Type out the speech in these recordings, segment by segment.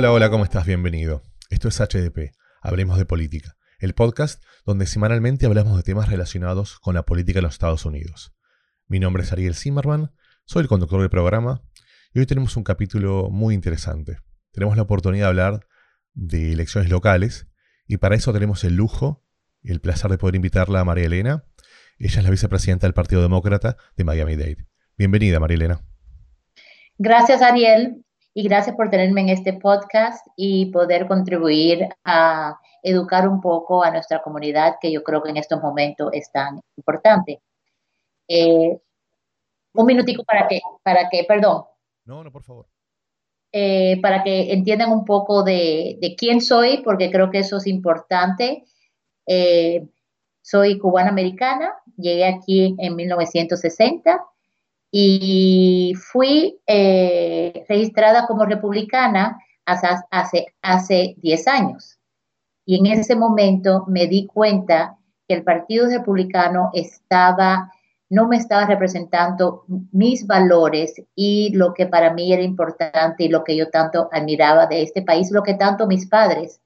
Hola, hola, ¿cómo estás? Bienvenido. Esto es HDP, Hablemos de Política, el podcast donde semanalmente hablamos de temas relacionados con la política de los Estados Unidos. Mi nombre es Ariel Zimmerman, soy el conductor del programa y hoy tenemos un capítulo muy interesante. Tenemos la oportunidad de hablar de elecciones locales y para eso tenemos el lujo y el placer de poder invitarla a María Elena. Ella es la vicepresidenta del Partido Demócrata de Miami-Dade. Bienvenida, María Elena. Gracias, Ariel y gracias por tenerme en este podcast y poder contribuir a educar un poco a nuestra comunidad, que yo creo que en estos momentos es tan importante. Eh, un minutico para que, para que, perdón. No, no, por favor. Eh, para que entiendan un poco de, de, quién soy, porque creo que eso es importante. Eh, soy cubana americana, llegué aquí en 1960 y fui eh, registrada como republicana hace, hace, 10 años. Y en ese momento me di cuenta que el Partido Republicano estaba, no me estaba representando mis valores y lo que para mí era importante y lo que yo tanto admiraba de este país, lo que tanto mis padres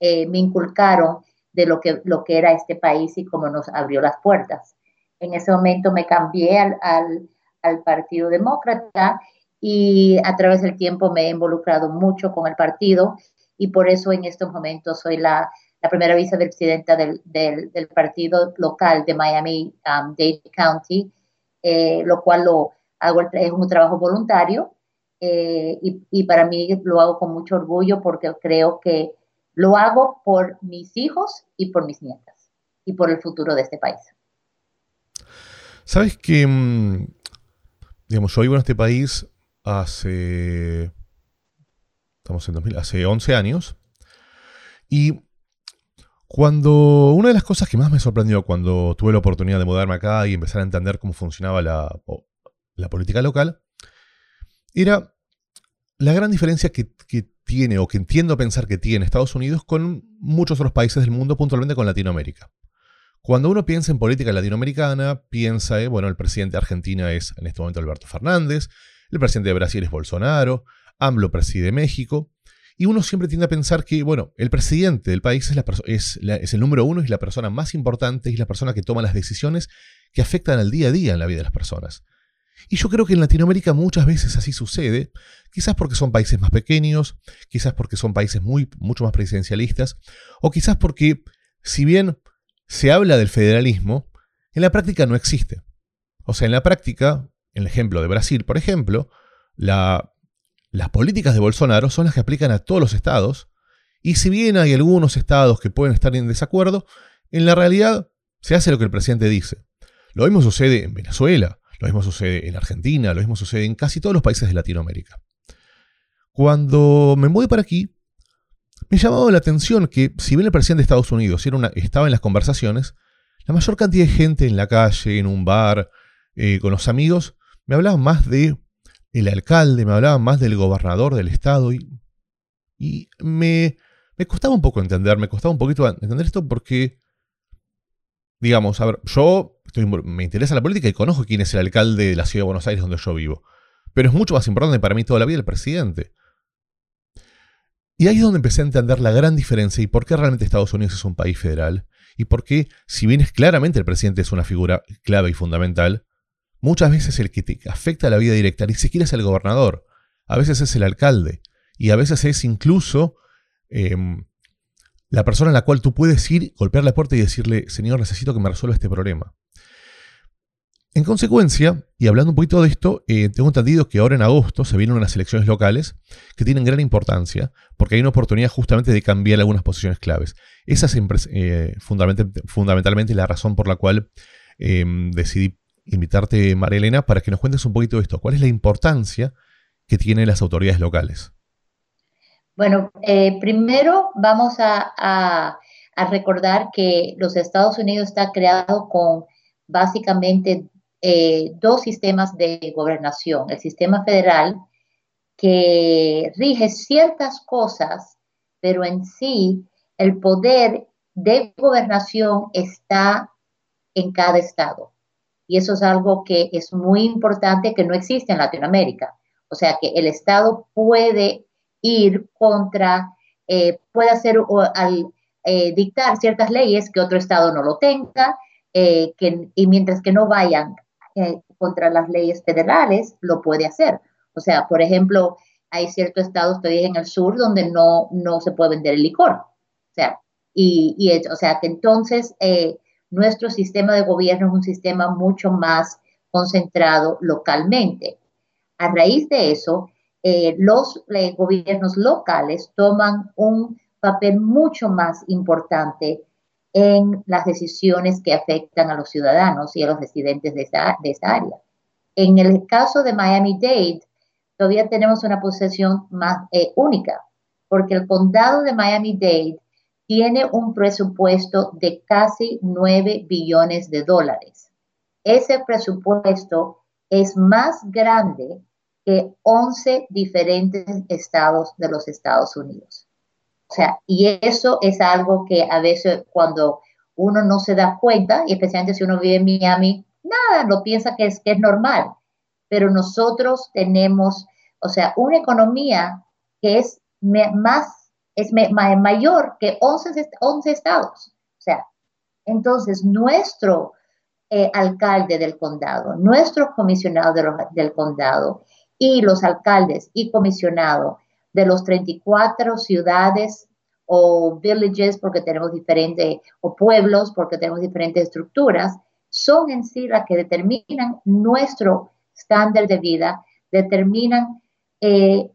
eh, me inculcaron de lo que, lo que era este país y cómo nos abrió las puertas. En ese momento me cambié al al Partido Demócrata y a través del tiempo me he involucrado mucho con el partido y por eso en estos momentos soy la, primera vicepresidenta del, del, partido local de Miami-Dade um, County, eh, lo cual lo hago, es un trabajo voluntario eh, y, y para mí lo hago con mucho orgullo porque creo que lo hago por mis hijos y por mis nietas y por el futuro de este país. Sabes que mm, digamos, yo vivo en este país hace, estamos en 2000, hace 11 años, y cuando una de las cosas que más me sorprendió cuando tuve la oportunidad de mudarme acá y empezar a entender cómo funcionaba la, política local, era la gran diferencia que, que, tiene o que entiendo pensar que tiene Estados Unidos con muchos otros países del mundo, puntualmente con Latinoamérica. Cuando uno piensa en política latinoamericana, piensa, eh, bueno, el presidente de Argentina es en este momento Alberto Fernández, el presidente de Brasil es Bolsonaro, AMLO preside México, y uno siempre tiende a pensar que, bueno, el presidente del país es, es, el número uno, es la persona más importante, es la persona que toma las decisiones que afectan al día a día en la vida de las personas. Y yo creo que en Latinoamérica muchas veces así sucede, quizás porque son países más pequeños, quizás porque son países muy, mucho más presidencialistas, o quizás porque, si bien se habla del federalismo, en la práctica no existe. O sea, en la práctica, en el ejemplo de Brasil, por ejemplo, las políticas de Bolsonaro son las que aplican a todos los estados, y si bien hay algunos estados que pueden estar en desacuerdo, en la realidad se hace lo que el presidente dice. Lo mismo sucede en Venezuela, lo mismo sucede en Argentina, lo mismo sucede en casi todos los países de Latinoamérica. Cuando me mudé para aquí, me llamaba la atención que, si bien el presidente de Estados Unidos estaba en las conversaciones, la mayor cantidad de gente en la calle, en un bar, eh, con los amigos, me hablaban más de el alcalde, me hablaban más del gobernador del estado y, y me, me costaba un poco entender, me costaba un poquito entender esto porque, digamos, a ver, yo me interesa la política y conozco quién es el alcalde de la ciudad de Buenos Aires donde yo vivo, pero es mucho más importante para mí toda la vida el presidente. Y ahí es donde empecé a entender la gran diferencia y por qué realmente Estados Unidos es un país federal y por qué, si bien es claramente el presidente es una figura clave y fundamental, muchas veces el que te afecta a la vida directa ni siquiera es el gobernador, a veces es el alcalde y a veces es incluso em, la persona en la cual tú puedes ir, golpear la puerta y decirle, Señor, necesito que me resuelva este problema. En consecuencia, y hablando un poquito de esto, eh, tengo entendido que ahora en agosto se vienen unas elecciones locales que tienen gran importancia porque hay una oportunidad justamente de cambiar algunas posiciones claves. Esa es eh, fundamentalmente, la razón por la cual em, decidí invitarte, María Elena, para que nos cuentes un poquito de esto. ¿Cuál es la importancia que tienen las autoridades locales? Bueno, eh, primero vamos a recordar que los Estados Unidos está creado con básicamente eh, dos sistemas de gobernación. El sistema federal, que rige ciertas cosas, pero en sí el poder de gobernación está en cada estado. Y eso es algo que es muy importante que no existe en Latinoamérica. O sea que el estado puede ir contra, eh, puede hacer al eh, dictar ciertas leyes que otro estado no lo tenga, eh, que, y mientras que no vayan contra las leyes federales, lo puede hacer. O sea, por ejemplo, hay ciertos estados todavía en el sur donde no, no se puede vender el licor. O sea, y, y o sea que entonces nuestro sistema de gobierno es un sistema mucho más concentrado localmente. A raíz de eso, eh, los eh, gobiernos locales toman un papel mucho más importante en las decisiones que afectan a los ciudadanos y a los residentes de esa, área. En el caso de Miami-Dade, todavía tenemos una posición más eh, única, porque el condado de Miami-Dade tiene un presupuesto de casi 9 billones de dólares. Ese presupuesto es más grande que 11 diferentes estados de los Estados Unidos. O sea, y eso es algo que a veces cuando uno no se da cuenta, y especialmente si uno vive en Miami, nada, lo piensa que es, que es normal. Pero nosotros tenemos, o sea, una economía que es más es mayor que 11, 11, estados. O sea, entonces nuestro eh, alcalde del condado, nuestro comisionado del condado y los alcaldes y comisionados de los 34 ciudades o villages, porque tenemos diferentes, o pueblos, porque tenemos diferentes estructuras, son en sí las que determinan nuestro estándar de vida, determinan eh,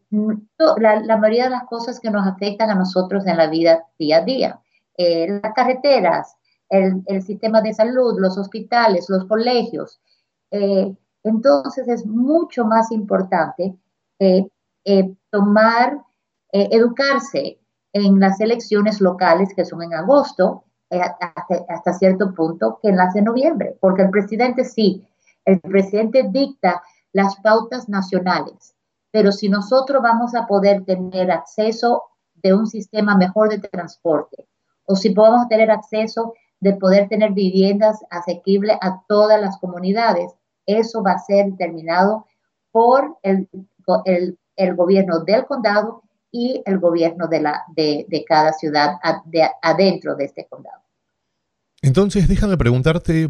la, mayoría de las cosas que nos afectan a nosotros en la vida día a día. Eh, las carreteras, el, sistema de salud, los hospitales, los colegios. Eh, entonces es mucho más importante tomar, educarse en las elecciones locales que son en agosto hasta, hasta cierto punto que en las de noviembre, porque el presidente sí, el presidente dicta las pautas nacionales pero si nosotros vamos a poder tener acceso de un sistema mejor de transporte, o si podemos tener acceso de poder tener viviendas asequibles a todas las comunidades, eso va a ser determinado por el, el, gobierno del condado y el gobierno de, la, de, de cada ciudad de, adentro de este condado. Entonces, déjame preguntarte,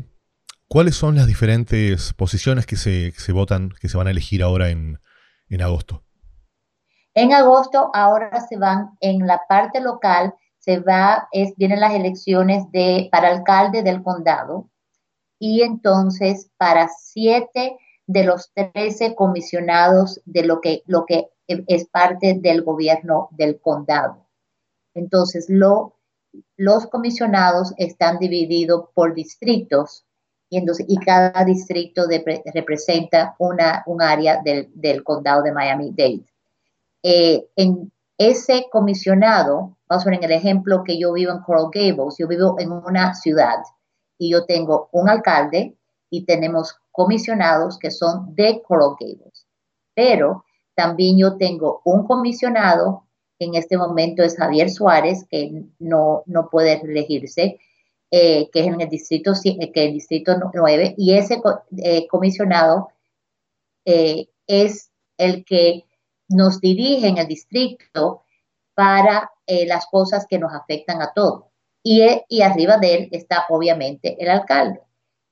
¿cuáles son las diferentes posiciones que se, que se votan, que se van a elegir ahora en, en agosto? En agosto ahora se van en la parte local, se va, es, vienen las elecciones de, para alcalde del condado y entonces para siete de los trece comisionados de lo que, lo que es parte del gobierno del condado. Entonces, lo, los comisionados están divididos por distritos y, entonces, y cada distrito representa una, un área del, del condado de Miami-Dade. Eh, en ese comisionado, vamos a ver en el ejemplo que yo vivo en Coral Gables, yo vivo en una ciudad y yo tengo un alcalde y tenemos comisionados que son de Coral Gables. Pero también yo tengo un comisionado, en este momento es Javier Suárez, que no, no puede elegirse, eh, que es en el distrito, eh, que el distrito 9, y ese eh, comisionado es el que nos dirige en el distrito para las cosas que nos afectan a todos. Y, y arriba de él está obviamente el alcalde.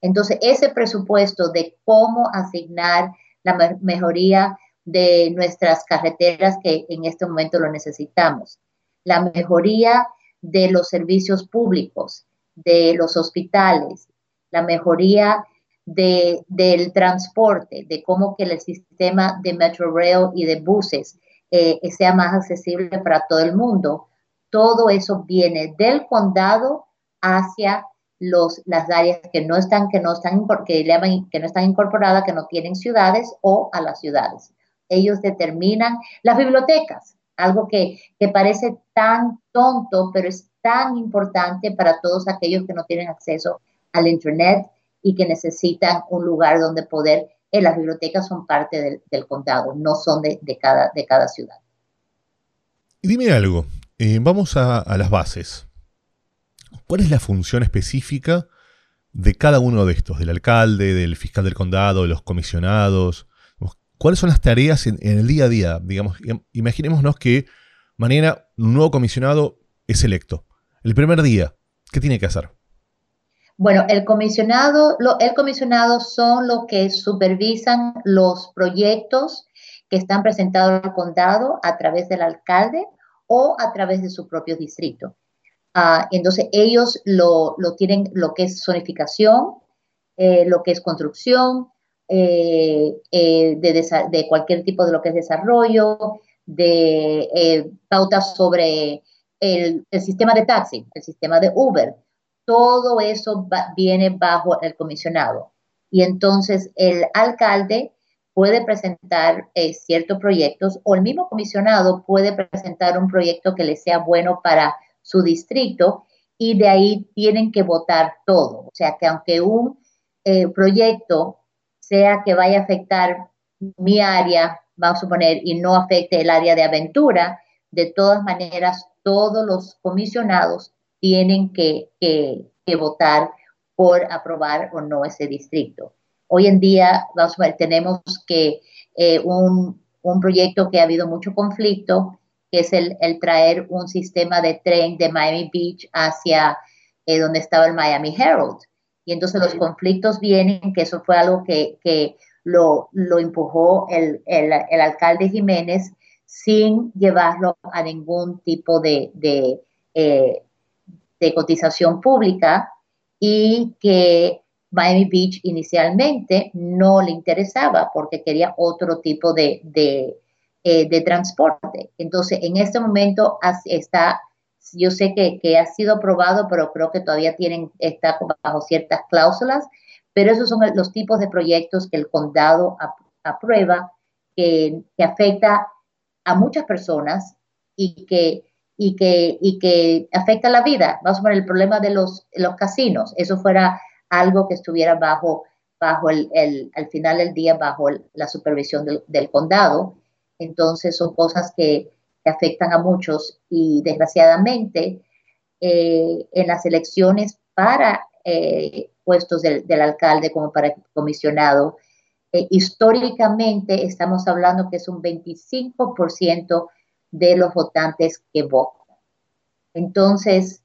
Entonces, ese presupuesto de cómo asignar la mejoría de nuestras carreteras que en este momento lo necesitamos, la mejoría de los servicios públicos, de los hospitales, la mejoría de, del transporte, de cómo que el sistema de Metro Rail y de buses eh, sea más accesible para todo el mundo. Todo eso viene del condado hacia los, las áreas que no están, que no están, que, que no están incorporadas, que no tienen ciudades o a las ciudades. Ellos determinan las bibliotecas, algo que, que parece tan tonto, pero es tan importante para todos aquellos que no tienen acceso al Internet y que necesitan un lugar donde poder. Eh, las bibliotecas son parte del, condado, no son de, cada, de cada ciudad. Dime algo, eh, vamos a, a las bases. ¿Cuál es la función específica de cada uno de estos? Del alcalde, del fiscal del condado, de los comisionados. ¿cuáles son las tareas en, el día a día? Digamos, imaginémonos que mañana un nuevo comisionado es electo. El primer día, ¿qué tiene que hacer? Bueno, el comisionado, el comisionado son los que supervisan los proyectos que están presentados al condado a través del alcalde o a través de su propio distrito. Ah, entonces, ellos lo, tienen lo que es zonificación, eh, lo que es construcción, eh, eh, de, cualquier tipo de lo que es desarrollo, de pautas sobre el, el, sistema de taxi, el sistema de Uber. Todo eso viene bajo el comisionado. Y entonces el alcalde puede presentar eh, ciertos proyectos o el mismo comisionado puede presentar un proyecto que le sea bueno para su distrito y de ahí tienen que votar todo. O sea que aunque un eh, proyecto sea que vaya a afectar mi área, vamos a suponer, y no afecte el área de aventura, de todas maneras todos los comisionados tienen que, que votar por aprobar o no ese distrito. Hoy en día, vamos a ver, tenemos que eh, un, proyecto que ha habido mucho conflicto, que es el, traer un sistema de tren de Miami Beach hacia eh, donde estaba el Miami Herald. Y entonces los conflictos vienen, que eso fue algo que, lo, lo, empujó el, alcalde Jiménez sin llevarlo a ningún tipo de, de, eh, de cotización pública y que Miami Beach inicialmente no le interesaba porque quería otro tipo de, eh, transporte. Entonces, en este momento está, yo sé que, ha sido aprobado, pero creo que todavía tienen, está bajo ciertas cláusulas, pero esos son los tipos de proyectos que el condado aprueba, que, que afecta a muchas personas y que y que, y que afecta la vida. Vamos a ver el problema de los, los casinos. Eso fuera algo que estuviera bajo, bajo el, el al final del día, bajo la supervisión del, condado. Entonces son cosas que, afectan a muchos y desgraciadamente eh, en las elecciones para eh, puestos del, alcalde como para comisionado, eh, históricamente estamos hablando que es un 25% de los votantes que votan. Entonces,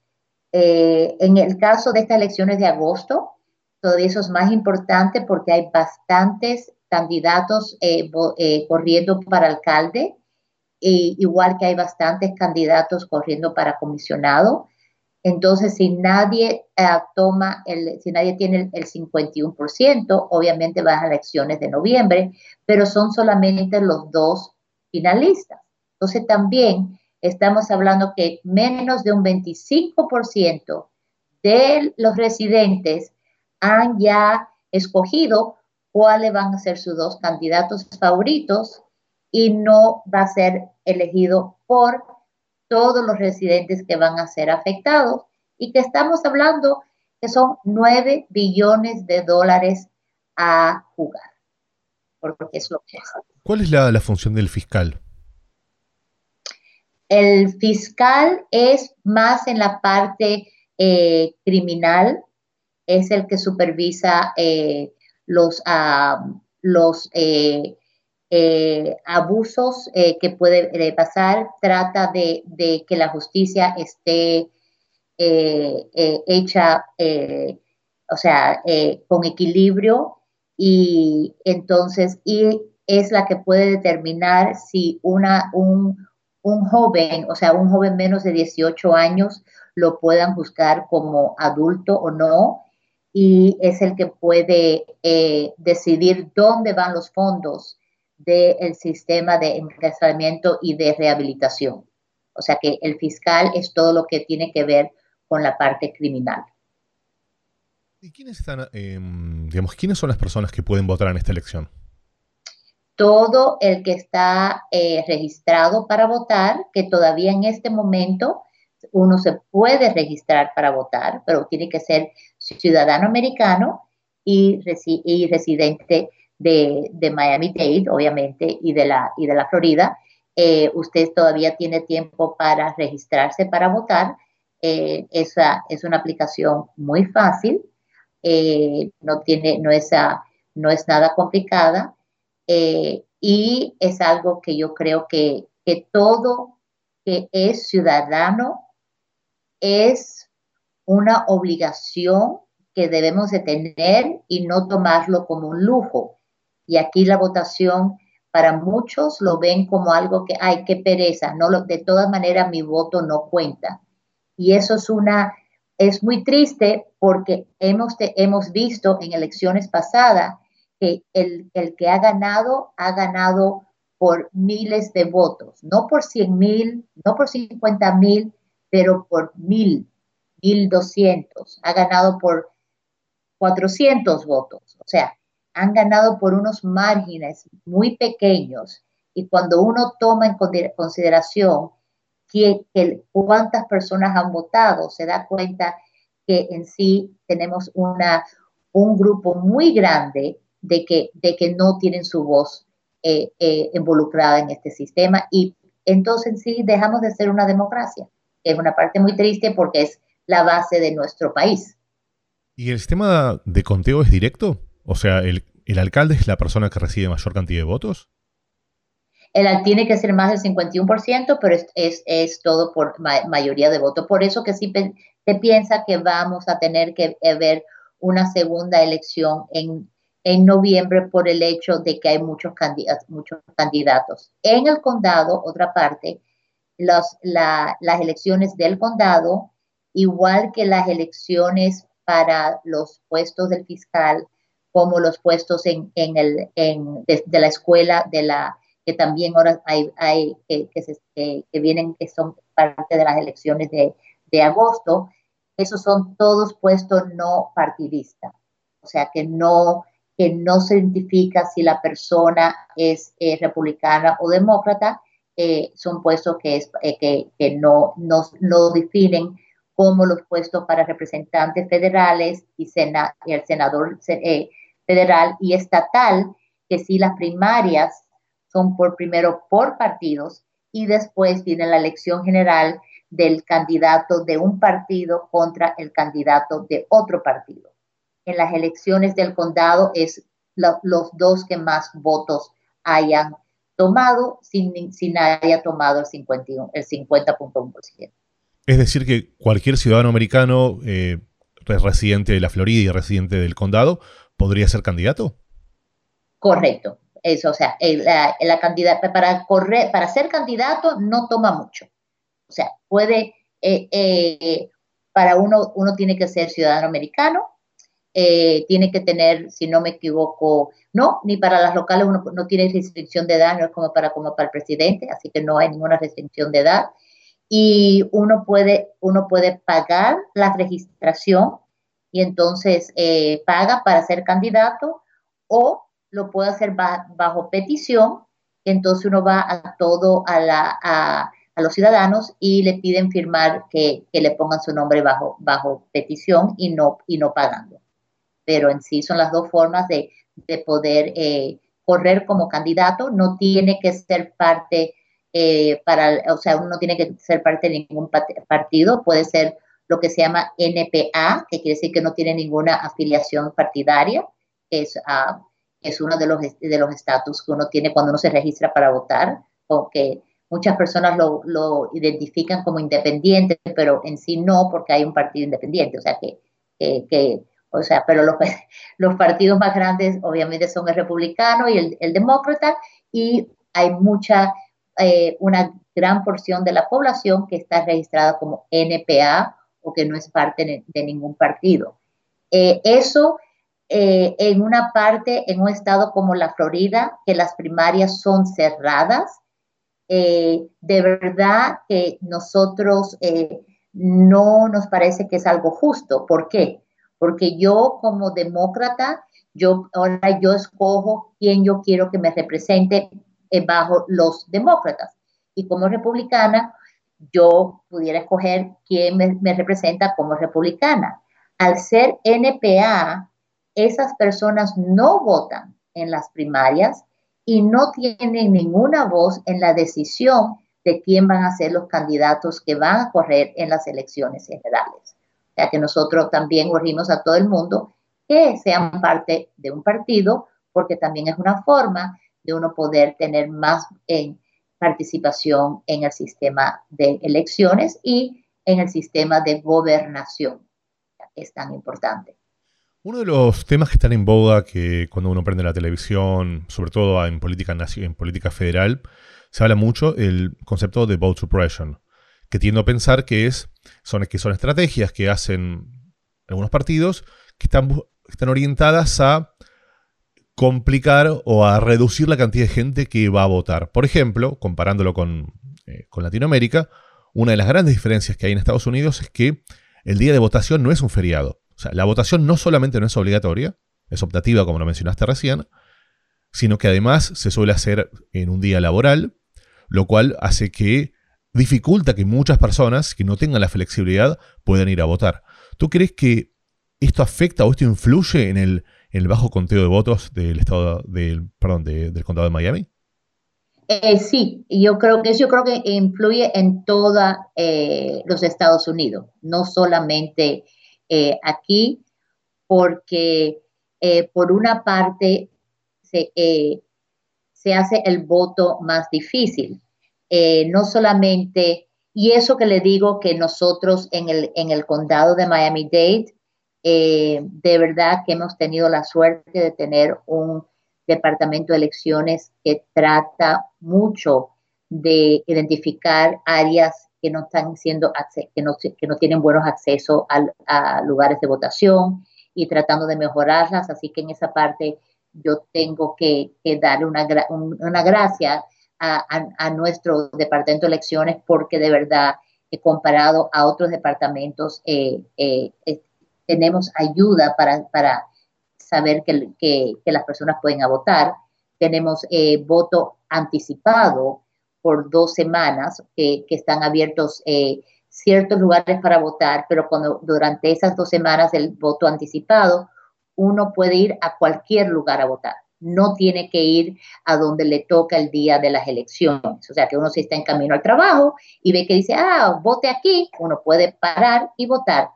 en el caso de estas elecciones de agosto, Todavía eso es más importante porque hay bastantes candidatos eh, eh, corriendo para alcalde, igual que hay bastantes candidatos corriendo para comisionado. Entonces, si nadie eh, toma, el, si nadie tiene el, 51%, obviamente va a elecciones de noviembre, pero son solamente los dos finalistas. Entonces, también estamos hablando que menos de un 25% de los residentes han ya escogido cuáles van a ser sus dos candidatos favoritos y no va a ser elegido por todos los residentes que van a ser afectados y que estamos hablando que son 9 billones de dólares a jugar. Porque es lo que es. ¿Cuál es la, función del fiscal? El fiscal es más en la parte eh, criminal, es el que supervisa eh, los, ah, los eh, eh, abusos que puede pasar, trata de, que la justicia esté hecha, o sea, con equilibrio y entonces y es la que puede determinar si una, un, un joven, o sea, un joven menos de 18 años, lo puedan juzgar como adulto o no y es el que puede eh, decidir dónde van los fondos del sistema de encarcelamiento y de rehabilitación. O sea que el fiscal es todo lo que tiene que ver con la parte criminal. ¿Y quiénes están, em, digamos, quiénes son las personas que pueden votar en esta elección? Todo el que está eh, registrado para votar, que todavía en este momento uno se puede registrar para votar, pero tiene que ser ciudadano americano y, residente de, Miami-Dade, obviamente, y de la, y de la Florida. Eh, usted todavía tiene tiempo para registrarse para votar. Eh, esa es una aplicación muy fácil, eh, no, tiene, no, es, no es nada complicada Eh, y es algo que yo creo que, que todo que es ciudadano es una obligación que debemos de tener y no tomarlo como un lujo. Y aquí la votación para muchos lo ven como algo que, ay, qué pereza, no lo, de todas maneras mi voto no cuenta. Y eso es una, es muy triste porque hemos, hemos visto en elecciones pasadas que el, el que ha ganado, ha ganado por miles de votos, no por 100 mil, no por 50 mil, pero por mil, mil doscientos. Ha ganado por 400 votos. O sea, han ganado por unos márgenes muy pequeños. Y cuando uno toma en consideración que, cuántas personas han votado, se da cuenta que en sí tenemos una, un grupo muy grande de que, de que no tienen su voz eh, eh, involucrada en este sistema y entonces en sí dejamos de ser una democracia. Es una parte muy triste porque es la base de nuestro país. ¿Y el sistema de conteo es directo? O sea, ¿el, alcalde es la persona que recibe mayor cantidad de votos? El, tiene que ser más del 51%, pero es, es, todo por mayoría de votos. Por eso que sí se piensa que vamos a tener que eh, ver una segunda elección en, en noviembre por el hecho de que hay muchos candidatos. Muchos candidatos. En el condado, otra parte, las elecciones del condado, igual que las elecciones para los puestos del fiscal, como los puestos en, en el, en, de, la escuela, de la que también ahora hay, hay que, que, que, vienen, que son parte de las elecciones de, de agosto, esos son todos puestos no partidistas. O sea, que no, que no se identifica si la persona es eh, republicana o demócrata, eh, son puestos que, es, eh, que, que, no, no, no, definen como los puestos para representantes federales y, el senador federal y estatal, que si las primarias son por primero por partidos y después viene la elección general del candidato de un partido contra el candidato de otro partido en las elecciones del condado es los dos que más votos hayan tomado sin, sin haya tomado el 50.1%. El 50 es decir, que cualquier ciudadano americano eh, residente de la Florida y residente del condado podría ser candidato. Correcto. Eso, o sea, la, para correr, para ser candidato no toma mucho. O sea, puede, eh, eh, para uno, uno tiene que ser ciudadano americano, tiene que tener, si no me equivoco, no, ni para las locales uno no tiene restricción de edad, no es como para, como para el presidente, así que no hay ninguna restricción de edad. Y uno puede, uno puede pagar la registración y entonces eh, paga para ser candidato o lo puede hacer bajo petición, entonces uno va a todo a, la, a, a los ciudadanos y le piden firmar que, que, le pongan su nombre bajo, bajo petición y no, y no pagando pero en sí son las dos formas de, poder eh, correr como candidato. No tiene que ser parte eh, para, o sea, uno no tiene que ser parte de ningún partido, puede ser lo que se llama NPA, que quiere decir que no tiene ninguna afiliación partidaria, que es, uh, es uno de los de los estatus que uno tiene cuando uno se registra para votar, porque muchas personas lo, lo, identifican como independiente, pero en sí no, porque hay un partido independiente, o sea que, que o sea, pero los, los partidos más grandes obviamente son el republicano y el, demócrata y hay mucha, eh, una gran porción de la población que está registrada como NPA o que no es parte de, ningún partido. Eh, eso eh, en una parte, en un estado como la Florida, que las primarias son cerradas, de verdad que nosotros no nos parece que es algo justo. ¿Por qué? porque yo como demócrata, yo ahora yo escojo quién yo quiero que me represente eh, bajo los demócratas. Y como republicana, yo pudiera escoger quién me, representa como republicana. Al ser NPA, esas personas no votan en las primarias y no tienen ninguna voz en la decisión de quién van a ser los candidatos que van a correr en las elecciones generales sea que nosotros también urgimos a todo el mundo que sean parte de un partido, porque también es una forma de uno poder tener más participación en el sistema de elecciones y en el sistema de gobernación, es tan importante. Uno de los temas que están en boga que cuando uno prende la televisión, sobre todo en política, en política federal, se habla mucho el concepto de vote suppression, que tiendo a pensar que, es, son, que son estrategias que hacen algunos partidos que están, están orientadas a complicar o a reducir la cantidad de gente que va a votar. Por ejemplo, comparándolo con, eh, con Latinoamérica, una de las grandes diferencias que hay en Estados Unidos es que el día de votación no es un feriado. O sea, la votación no solamente no es obligatoria, es optativa como lo mencionaste recién, sino que además se suele hacer en un día laboral, lo cual hace que dificulta que muchas personas que no tengan la flexibilidad puedan ir a votar. ¿Tú crees que esto afecta o esto influye en el, bajo conteo de votos del estado del, perdón, del condado de Miami? Eh, sí, yo creo que eso creo que influye en todos eh, los Estados Unidos, no solamente eh, aquí, porque por una parte se, se, hace el voto más difícil, no solamente, y eso que le digo que nosotros en el, en el condado de Miami-Dade, de verdad que hemos tenido la suerte de tener un Departamento de Elecciones que trata mucho de identificar áreas que no están siendo que no, que no tienen buenos accesos a, lugares de votación y tratando de mejorarlas. Así que en esa parte yo tengo que, darle una, una gracia a, nuestro departamento de elecciones porque de verdad, he comparado a otros departamentos, eh, eh, eh, tenemos ayuda para, para saber que, que, las personas pueden votar. Tenemos eh, voto anticipado por dos semanas que están abiertos eh, ciertos lugares para votar, pero cuando durante esas dos semanas del voto anticipado, uno puede ir a cualquier lugar a votar. No tiene que ir a donde le toca el día de las elecciones. O sea, que uno si está en camino al trabajo y ve que dice, ah, vote aquí, uno puede parar y votar.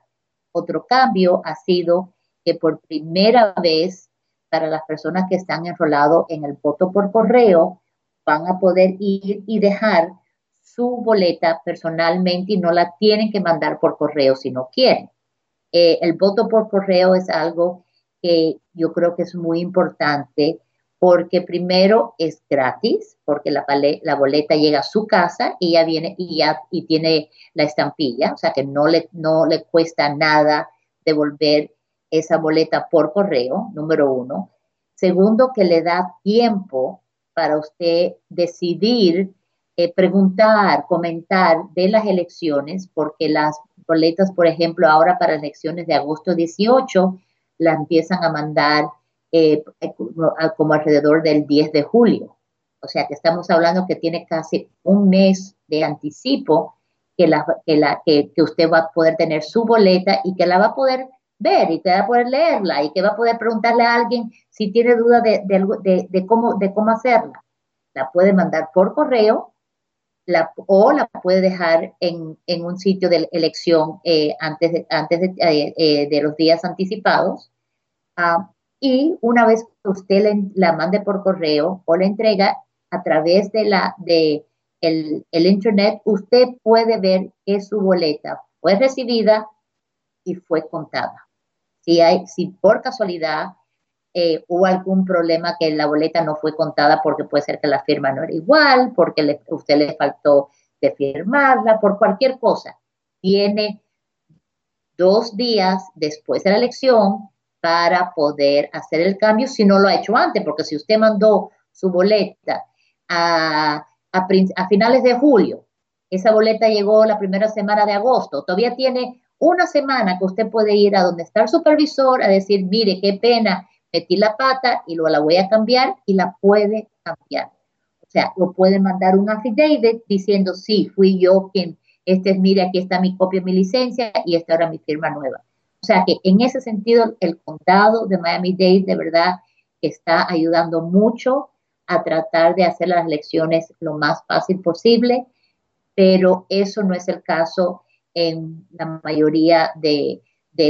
Otro cambio ha sido que por primera vez para las personas que están enrolados en el voto por correo van a poder ir y dejar su boleta personalmente y no la tienen que mandar por correo si no quieren. Eh, el voto por correo es algo que yo creo que es muy importante porque primero es gratis, porque la, boleta llega a su casa y ya viene y tiene la estampilla, o sea que no le, cuesta nada devolver esa boleta por correo, número uno. Segundo, que le da tiempo para usted decidir, eh, preguntar, comentar de las elecciones, porque las boletas, por ejemplo, ahora para elecciones de agosto 18, las empiezan a mandar eh, como alrededor del 10 de julio. O sea que estamos hablando que tiene casi un mes de anticipo que, la, que, la, que usted va a poder tener su boleta y que la va a poder ver y que va a poder leerla y que va a poder preguntarle a alguien si tiene duda de, de, cómo, de cómo hacerla. La puede mandar por correo la, o la puede dejar en, en un sitio de elección eh, antes, de, antes eh, eh, de, los días anticipados. Ah, y una vez que usted la mande por correo o la entrega a través de la de el, el internet, usted puede ver que su boleta fue recibida y fue contada. Si, hay, si por casualidad eh, hubo algún problema que la boleta no fue contada porque puede ser que la firma no era igual, porque usted le faltó de firmarla, por cualquier cosa, tiene dos días después de la elección para poder hacer el cambio si no lo ha hecho antes, porque si usted mandó su boleta a, a, finales de julio, esa boleta llegó la primera semana de agosto, todavía tiene una semana que usted puede ir a donde está el supervisor a decir, mire, qué pena, metí la pata y luego la voy a cambiar y la puede cambiar. O sea, lo puede mandar un affidavit diciendo, sí, fui yo quien, este es, mire, aquí está mi copia, mi licencia y esta ahora mi firma nueva. O sea que en ese sentido, el condado de Miami-Dade de verdad está ayudando mucho a tratar de hacer las elecciones lo más fácil posible, pero eso no es el caso en la mayoría de,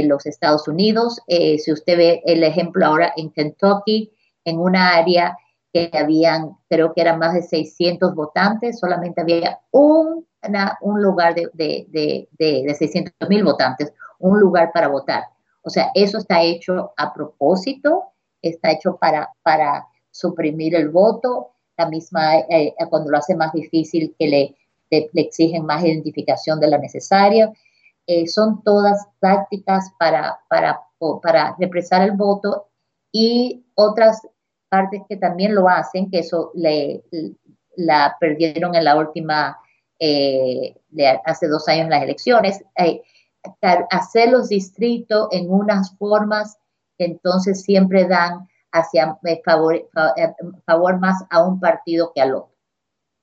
los Estados Unidos. Eh, si usted ve el ejemplo ahora en Kentucky, en una área que habían, creo que eran más de 600 votantes, solamente había un, un lugar de, de, de, de 600 mil votantes, un lugar para votar. O sea, eso está hecho a propósito, está hecho para, para suprimir el voto, la misma, eh, eh, cuando lo hace más difícil que le, le, exigen más identificación de la necesaria. Eh, son todas prácticas para, para, para represar el voto y otras partes que también lo hacen, que eso le, la perdieron en la última, de hace dos años en las elecciones, hacer los distritos en unas formas que entonces siempre dan hacia eh, favor, eh, favor más a un partido que al otro.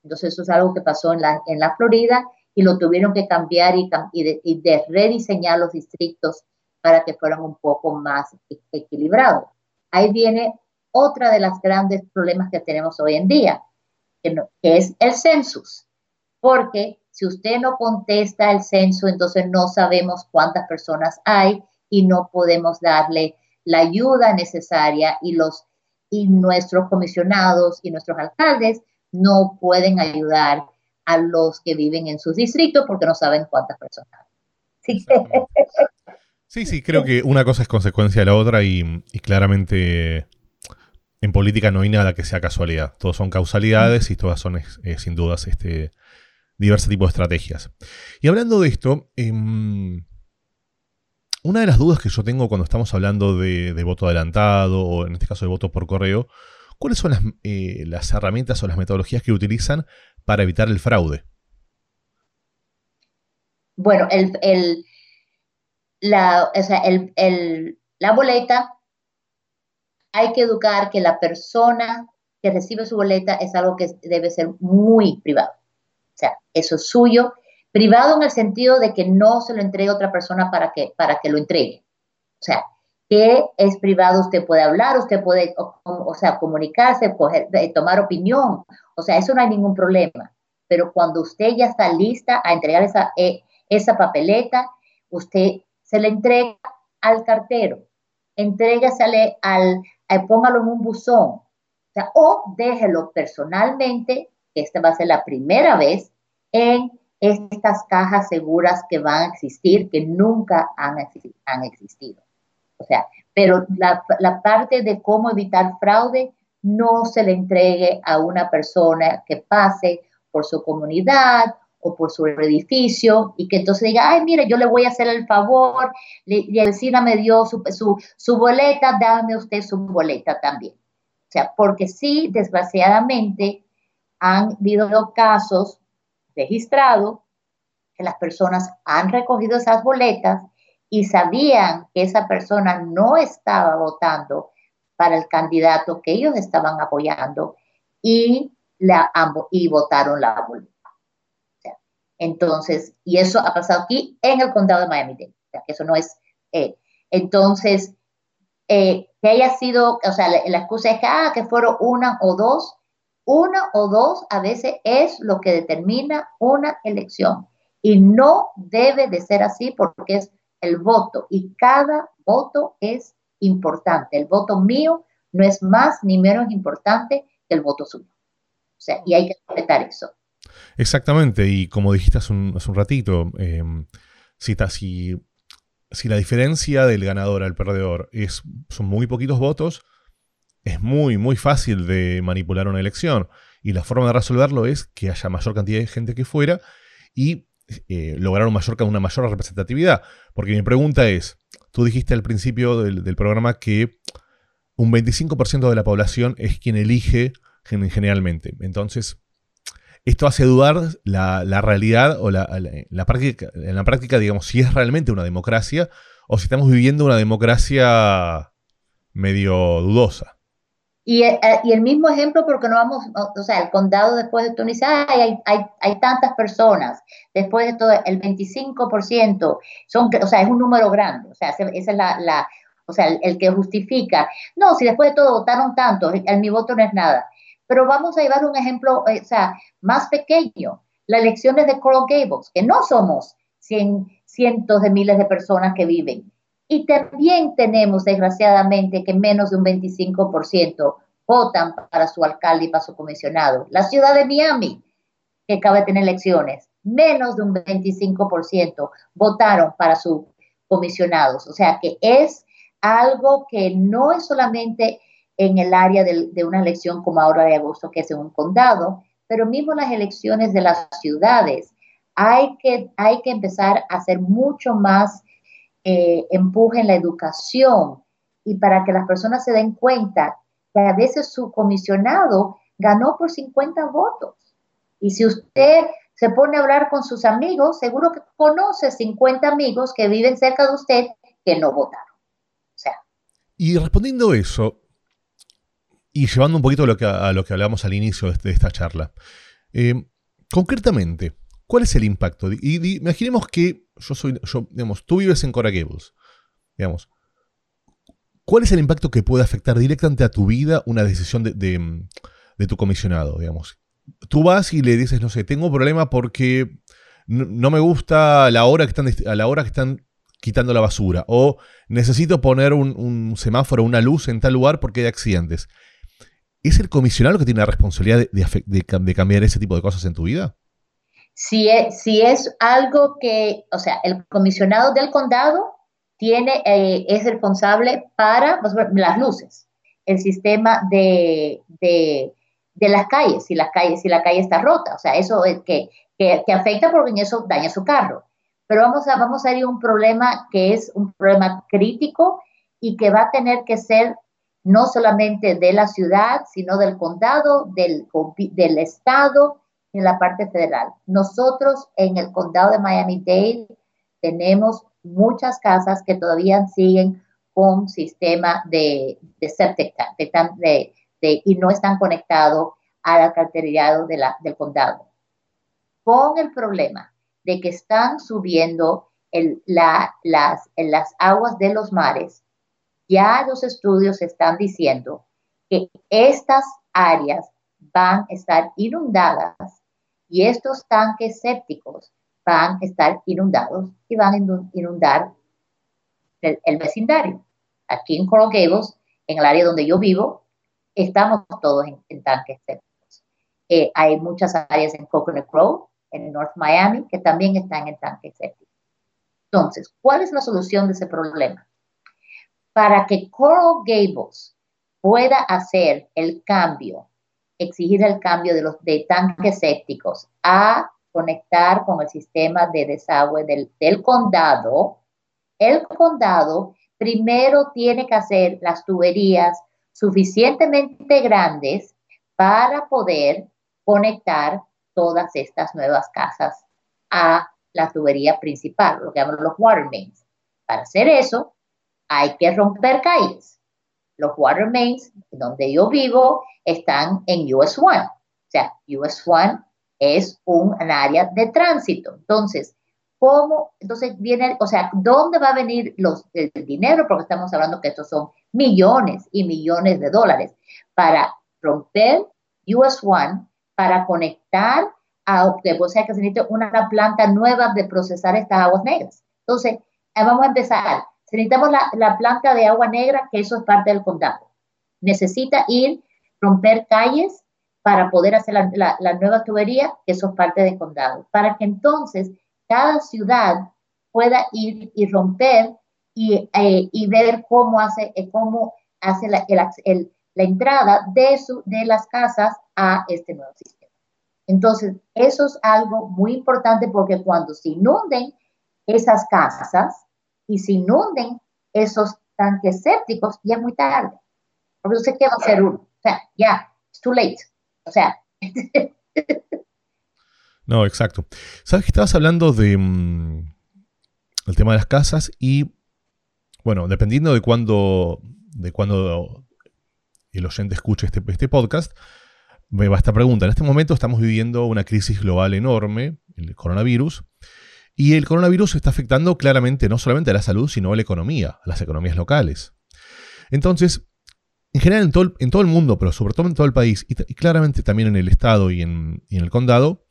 Entonces eso es algo que pasó en la, en la Florida y lo tuvieron que cambiar y, y, de, rediseñar los distritos para que fueran un poco más e, equilibrados. Ahí viene otra de las grandes problemas que tenemos hoy en día, que, que es el census, porque si usted no contesta el censo, entonces no sabemos cuántas personas hay y no podemos darle la ayuda necesaria y los y nuestros comisionados y nuestros alcaldes no pueden ayudar a los que viven en sus distritos porque no saben cuántas personas. Sí, sí, sí, creo que una cosa es consecuencia de la otra y, claramente en política no hay nada que sea casualidad. Todos son causalidades y todas son eh, sin dudas este, diversos tipos de estrategias. Y hablando de esto, em, una de las dudas que yo tengo cuando estamos hablando de, voto adelantado o en este caso de voto por correo, ¿cuáles son las, eh, herramientas o las metodologías que utilizan para evitar el fraude? Bueno, el, la, la boleta, hay que educar que la persona que recibe su boleta es algo que debe ser muy privado sea, eso es suyo, privado en el sentido de que no se lo entregue a otra persona para que, para que lo entregue. O sea, que es privado, usted puede hablar, usted puede, o, sea, comunicarse, eh, tomar opinión, o sea, eso no hay ningún problema. Pero cuando usted ya está lista a entregar esa, eh, esa papeleta, usted se le entrega al cartero, entrégasele al, al, póngalo en un buzón, o, o déjelo personalmente, esta va a ser la primera vez en estas cajas seguras que van a existir, que nunca han, existido. O sea, pero la, parte de cómo evitar fraude no se le entregue a una persona que pase por su comunidad o por su edificio y que entonces diga, ay, mire, yo le voy a hacer el favor, la vecina me dio su, su, su boleta, dame usted su boleta también. O sea, porque sí, desgraciadamente, han habido casos registrado, que las personas han recogido esas boletas y sabían que esa persona no estaba votando para el candidato que ellos estaban apoyando y, la, y votaron la boleta. entonces, y eso ha pasado aquí en el condado de Miami-Dade. Eso no es... Eh, entonces, eh, que haya sido, o sea, la, la excusa es que, ah, que fueron una o dos, una o dos a veces es lo que determina una elección. Y no debe de ser así porque es el voto y cada voto es importante. El voto mío no es más ni menos importante que el voto suyo. O sea, y hay que respetar eso. Exactamente, y como dijiste hace un, ratito, em, si, si, si, la diferencia del ganador al perdedor es, son muy poquitos votos, es muy, muy fácil de manipular una elección. Y la forma de resolverlo es que haya mayor cantidad de gente que fuera y eh, lograr un mayor, una mayor representatividad. Porque mi pregunta es, tú dijiste al principio del, programa que un 25% de la población es quien elige generalmente. Entonces, esto hace dudar la, realidad o la, la, práctica, en la práctica, digamos, si es realmente una democracia o si estamos viviendo una democracia medio dudosa. Y, eh, y, el mismo ejemplo, porque no vamos, o sea, el condado después de Tunis, hay, hay, hay, tantas personas, después de todo, el 25%, son, o sea, es un número grande, o sea, esa es la, o sea, el, que justifica, no, si después de todo votaron tantos, mi voto no es nada. Pero vamos a llevar un ejemplo, eh, o sea, más pequeño, las elecciones de Coral Gables, que no somos cien, cientos de miles de personas que viven, y también tenemos, desgraciadamente, que menos de un 25% votan para su alcalde y para su comisionado. La ciudad de Miami, que acaba de tener elecciones, menos de un 25% votaron para sus comisionados. O sea que es algo que no es solamente en el área de, una elección como ahora de agosto, que es en un condado, pero mismo las elecciones de las ciudades. Hay que, hay que empezar a hacer mucho más eh, empuje la educación y para que las personas se den cuenta que a veces su comisionado ganó por 50 votos. Y si usted se pone a hablar con sus amigos, seguro que conoce 50 amigos que viven cerca de usted que no votaron. Y respondiendo eso, y llevando un poquito a lo que, a hablamos al inicio de, esta charla, eh, concretamente, ¿cuál es el impacto? Y, imaginemos que yo soy, digamos, tú vives en Cora Gables, digamos, ¿cuál es el impacto que puede afectar directamente a tu vida una decisión de, de tu comisionado, digamos? tú vas y le dices, no sé, tengo un problema porque no, me gusta la hora que están, a la hora que están quitando la basura. O necesito poner un, semáforo, una luz en tal lugar porque hay accidentes. ¿Es el comisionado que tiene la responsabilidad de, cambiar ese tipo de cosas en tu vida? Si es, si es algo que, o sea, el comisionado del condado tiene, eh, es responsable para las luces, el sistema de, de las calles, si, las calles, si la calle está rota. O sea, eso es que, que, afecta porque en eso daña su carro. Pero vamos a, vamos a ir a un problema que es un problema crítico y que va a tener que ser no solamente de la ciudad, sino del condado, del, del estado en la parte federal. Nosotros en el condado de Miami-Dade tenemos muchas casas que todavía siguen con sistema de, de septic tank, y no están conectados al alcantarillado de del condado. Con el problema de que están subiendo las, las aguas de los mares, ya los estudios están diciendo que estas áreas van a estar inundadas y estos tanques sépticos van a estar inundados y van a inundar el, vecindario. Aquí en Coral Gables, en el área donde yo vivo, estamos todos en, tanques sépticos. Eh, hay muchas áreas en Coconut Grove, en North Miami, que también están en tanques sépticos. Entonces, ¿cuál es la solución de ese problema? Para que Coral Gables pueda hacer el cambio, exigir el cambio de los de tanques sépticos a conectar con el sistema de desagüe del, del condado, el condado primero tiene que hacer las tuberías suficientemente grandes para poder conectar todas estas nuevas casas a la tubería principal, lo que llamamos los water mains. Para hacer eso, hay que romper calles. Los water mains, donde yo vivo, están en US One. O sea, US One es un área de tránsito. Entonces, ¿cómo? Entonces viene, o sea, ¿dónde va a venir los, el dinero? Porque estamos hablando que estos son millones y millones de dólares para romper US One, para conectar a, o sea que se necesita una planta nueva de procesar estas aguas negras. Entonces, vamos a empezar. Necesitamos la, planta de agua negra, que eso es parte del condado. Necesita ir, romper calles para poder hacer la, la nueva tubería, que eso es parte del condado. Para que entonces cada ciudad pueda ir y romper eh, y, ver cómo hace, eh, cómo hace la, la entrada de, su, de las casas a este nuevo sistema. Entonces, eso es algo muy importante porque cuando se inunden esas casas y se inunden esos tanques sépticos, ya es muy tarde. Porque usted quiere hacer uno. O sea, ya, it's too late. O sea. no, exacto. Sabes que estabas hablando de mm, el tema de las casas y bueno, dependiendo de cuándo, de cuándo el oyente escuche este, este podcast, me va esta pregunta. En este momento estamos viviendo una crisis global enorme, el coronavirus, y el coronavirus está afectando claramente no solamente a la salud, sino a la economía, a las economías locales. Entonces, en general en todo, el mundo, pero sobre todo en todo el país, y, claramente también en el estado y en, el condado,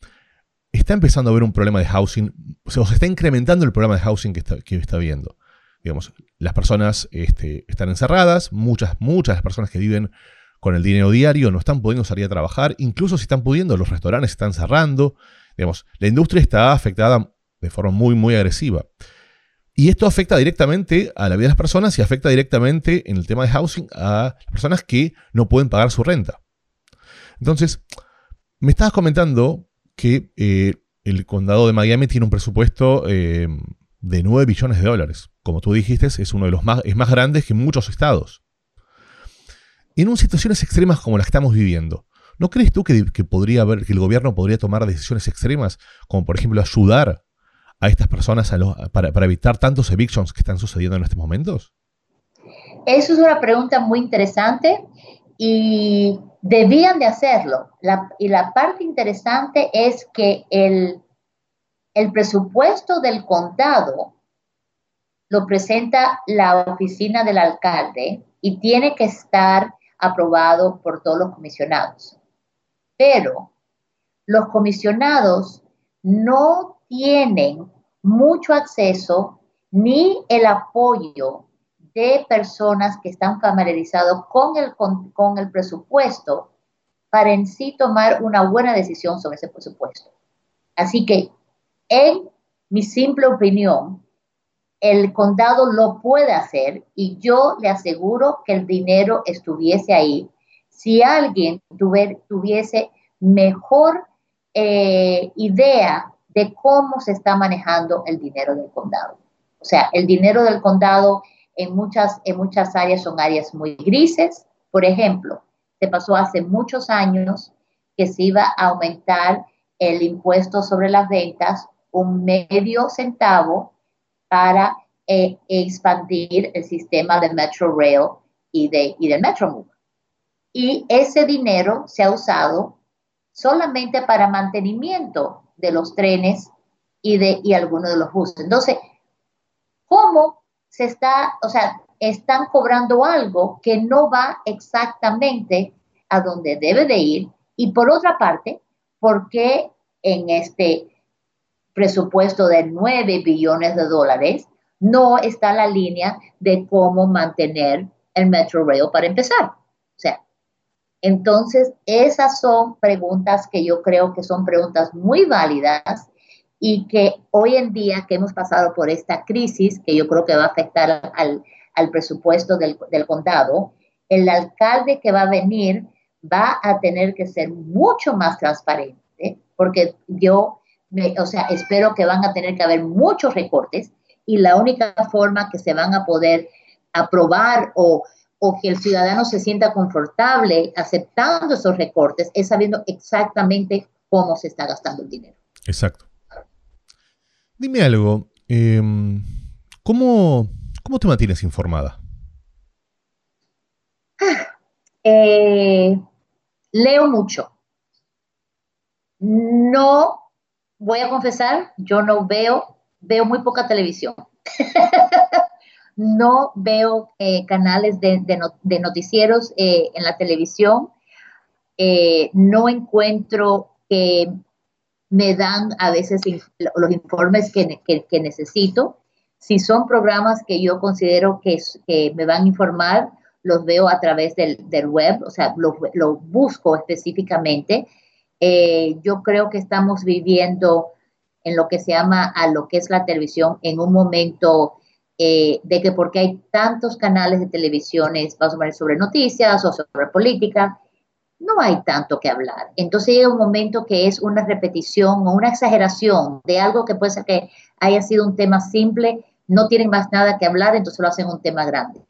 está empezando a haber un problema de housing, o sea, se está incrementando el problema de housing que está, que está viendo digamos, las personas este, están encerradas, muchas, muchas de las personas que viven con el dinero diario, no están pudiendo salir a trabajar, incluso si están pudiendo, los restaurantes están cerrando. Digamos, la industria está afectada de forma muy, muy agresiva. Y esto afecta directamente a la vida de las personas y afecta directamente en el tema de housing a las personas que no pueden pagar su renta. Entonces, me estabas comentando que eh, el condado de Miami tiene un presupuesto eh, de 9 billones de dólares. Como tú dijiste, es uno de los más, es más grandes que muchos estados. En unas situaciones extremas como las que estamos viviendo, ¿no crees tú que, podría haber, que el gobierno podría tomar decisiones extremas, como por ejemplo ayudar a estas personas para, evitar tantos evictions que están sucediendo en estos momentos? Eso es una pregunta muy interesante y debían de hacerlo. y la parte interesante es que el, el presupuesto del condado lo presenta la oficina del alcalde y tiene que estar aprobado por todos los comisionados. Pero los comisionados no tienen mucho acceso ni el apoyo de personas que están familiarizados con el, con, el presupuesto para en sí tomar una buena decisión sobre ese presupuesto. Así que, en mi simple opinión, el condado lo puede hacer y yo le aseguro que el dinero estuviese ahí. Si alguien tuviese mejor eh, idea de cómo se está manejando el dinero del condado. O sea, el dinero del condado en muchas, en muchas áreas son áreas muy grises. Por ejemplo, se pasó hace muchos años que se iba a aumentar el impuesto sobre las ventas un medio centavo para eh, expandir el sistema de Metro Rail y, de, y del Metromove. Y ese dinero se ha usado solamente para mantenimiento de los trenes y de y algunos de los buses. Entonces, ¿cómo se está, o sea, están cobrando algo que no va exactamente a donde debe de ir? Y por otra parte, ¿por qué en este presupuesto de 9 billones de dólares no está la línea de cómo mantener el Metro Rail para empezar? Entonces esas son preguntas que yo creo que son preguntas muy válidas y que hoy en día que hemos pasado por esta crisis, que yo creo que va a afectar al, presupuesto del, del condado, el alcalde que va a venir va a tener que ser mucho más transparente, porque yo o sea, espero que van a tener que haber muchos recortes y la única forma que se van a poder aprobar o, o que el ciudadano se sienta confortable aceptando esos recortes es sabiendo exactamente cómo se está gastando el dinero. Exacto. Dime algo, em, ¿cómo, ¿cómo, te mantienes informada? Eh, leo mucho. No voy a confesar, yo no veo, veo muy poca televisión. no veo eh, canales de, noticieros eh, en la televisión. Eh, no encuentro que me dan a veces los informes que, necesito. Si son programas que yo considero que, me van a informar, los veo a través del, web, o sea, lo, lo busco específicamente yo creo que estamos viviendo en lo que se llama a lo que es la televisión en un momento eh, de que porque hay tantos canales de televisiones, más o menos sobre noticias o sobre política, no hay tanto que hablar. Entonces llega un momento que es una repetición o una exageración de algo que puede ser que haya sido un tema simple, no tienen más nada que hablar, entonces lo hacen un tema grande.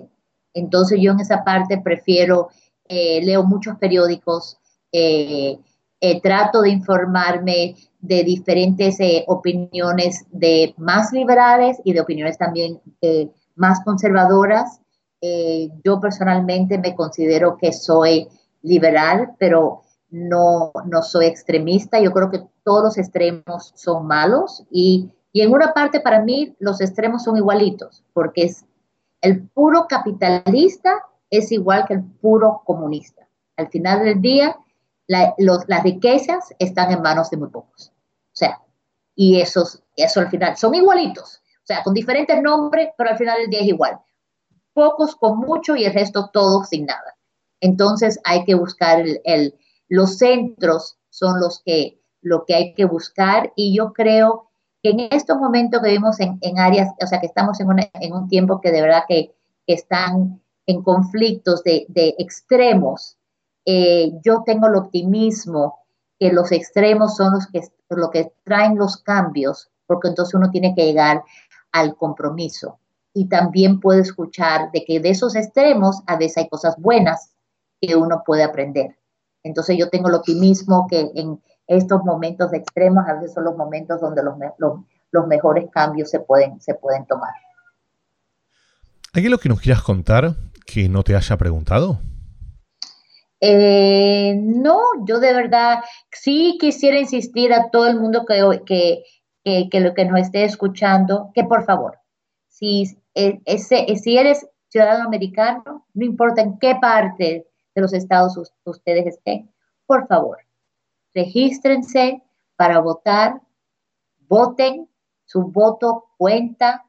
Entonces yo en esa parte prefiero, eh, leo muchos periódicos, eh, eh, trato de informarme de diferentes eh, opiniones de más liberales y de opiniones también eh, más conservadoras. yo personalmente me considero que soy liberal, pero no, no soy extremista. Yo creo que todos los extremos son malos y, y en una parte para mí los extremos son igualitos, porque es el puro capitalista es igual que el puro comunista. Al final del día, las riquezas están en manos de muy pocos. O sea, y esos, eso al final son igualitos. O sea, con diferentes nombres, pero al final el día es igual. Pocos con mucho y el resto todos sin nada. Entonces hay que buscar el, los centros son los que, lo que hay que buscar y yo creo que en estos momentos que vivimos en, áreas, o sea, que estamos en, en, un tiempo que de verdad que, están en conflictos de, extremos, eh, yo tengo el optimismo que los extremos son los que, lo que traen los cambios, porque entonces uno tiene que llegar al compromiso. Y también puede escuchar de que de esos extremos a veces hay cosas buenas que uno puede aprender. Entonces yo tengo el optimismo que en estos momentos de extremos a veces son los momentos donde los, los, mejores cambios se pueden, se pueden tomar. ¿Hay algo que nos quieras contar que no te haya preguntado? Eh, no, yo de verdad sí quisiera insistir a todo el mundo que, que, que, lo que nos esté escuchando, que por favor, si, eh, ese, si eres ciudadano americano, no importa en qué parte de los estados ustedes estén, por favor, regístrense para votar, voten, su voto cuenta,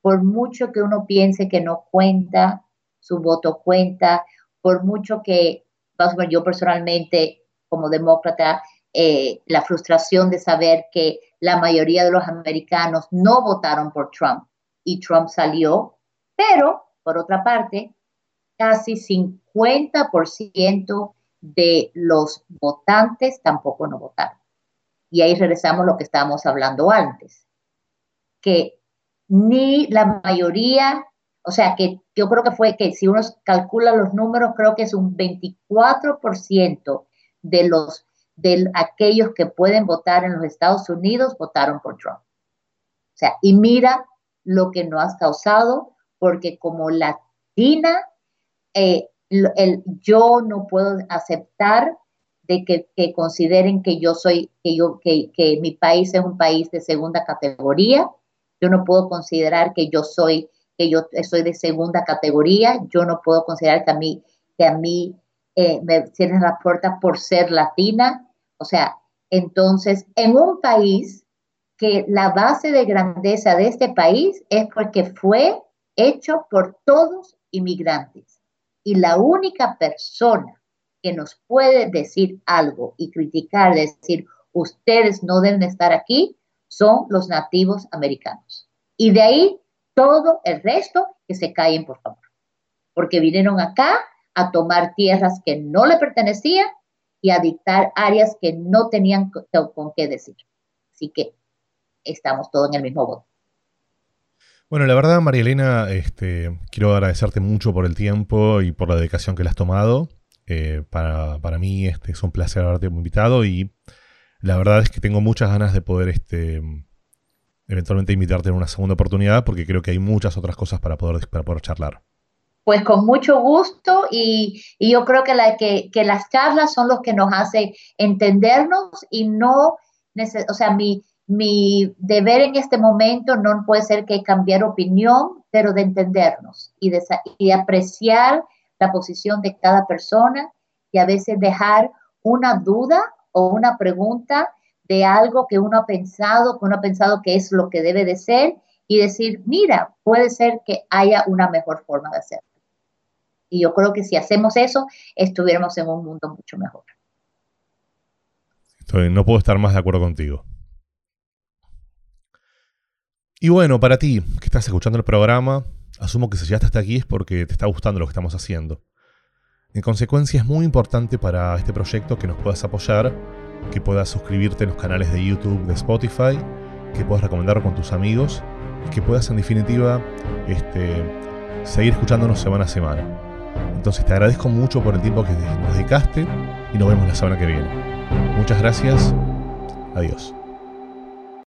por mucho que uno piense que no cuenta, su voto cuenta, por mucho que, yo personalmente como demócrata, eh, la frustración de saber que la mayoría de los americanos no votaron por Trump y Trump salió, pero por otra parte, casi 50% de los votantes tampoco no votaron. Y ahí regresamos a lo que estábamos hablando antes, que ni la mayoría, o sea, que yo creo que fue que si uno calcula los números, creo que es un 24% de los de aquellos que pueden votar en los Estados Unidos votaron por Trump. O sea, y mira lo que no has causado, porque como latina, eh, el, yo no puedo aceptar de que, consideren que yo soy, que yo, que, que, mi país es un país de segunda categoría. Yo no puedo considerar que yo soy, que yo soy de segunda categoría. Yo no puedo considerar que a mí, que a mí eh, me cierren la puerta por ser latina. O sea, entonces, en un país que la base de grandeza de este país es porque fue hecho por todos inmigrantes. Y la única persona que nos puede decir algo y criticar, decir, ustedes no deben estar aquí, son los nativos americanos. Y de ahí todo el resto que se callen, por favor. Porque vinieron acá a tomar tierras que no le pertenecían y a dictar áreas que no tenían con qué decir. Así que estamos todos en el mismo bote. Bueno, la verdad, María Elena, este, quiero agradecerte mucho por el tiempo y por la dedicación que le has tomado. Eh, para, mí este, es un placer haberte invitado y la verdad es que tengo muchas ganas de poder este, eventualmente invitarte en una segunda oportunidad porque creo que hay muchas otras cosas para poder, para poder charlar. Pues con mucho gusto y, yo creo que, la, que, que, las charlas son los que nos hacen entendernos y no, o sea, mi, mi deber en este momento no puede ser que cambiar opinión, pero de entendernos y de, apreciar la posición de cada persona y a veces dejar una duda o una pregunta de algo que uno ha pensado, que uno ha pensado que es lo que debe de ser y decir, mira, puede ser que haya una mejor forma de hacerlo. Y yo creo que si hacemos eso, estuviéramos en un mundo mucho mejor. no puedo estar más de acuerdo contigo. Y bueno, para ti que estás escuchando el programa, asumo que si ya hasta aquí es porque te está gustando lo que estamos haciendo. En consecuencia es muy importante para este proyecto que nos puedas apoyar, que puedas suscribirte en los canales de YouTube, de Spotify, que puedas recomendarlo con tus amigos y que puedas en definitiva este, seguir escuchándonos semana a semana. Entonces te agradezco mucho por el tiempo que nos dedicaste y nos vemos la semana que viene. Muchas gracias. Adiós.